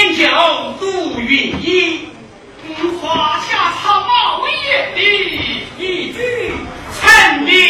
天教杜云一华夏草莽为人民一句成名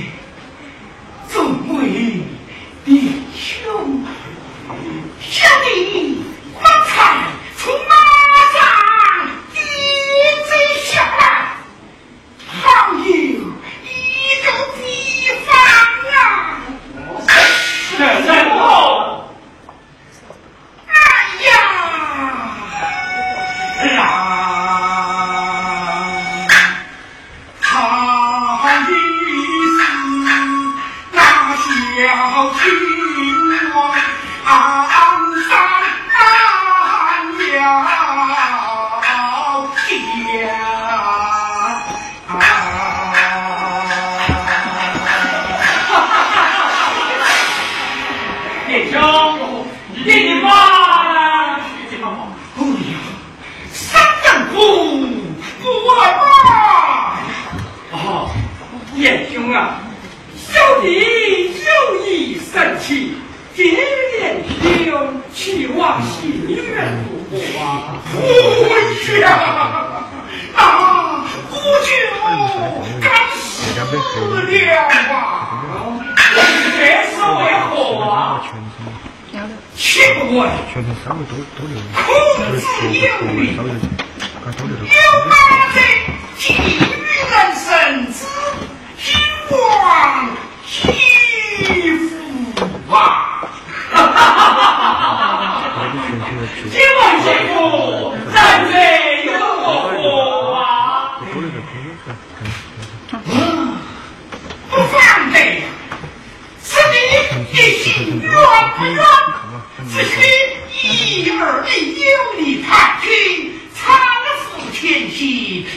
me. tuyo.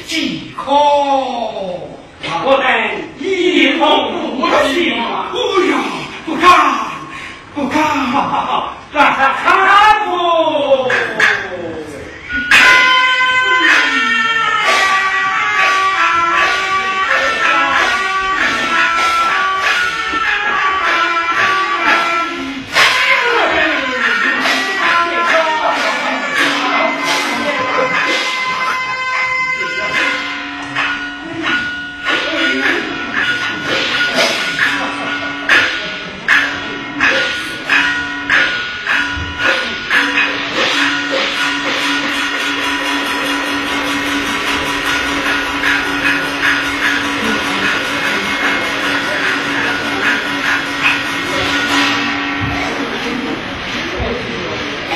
即可我们一同步哎呀不敢不敢。哈他看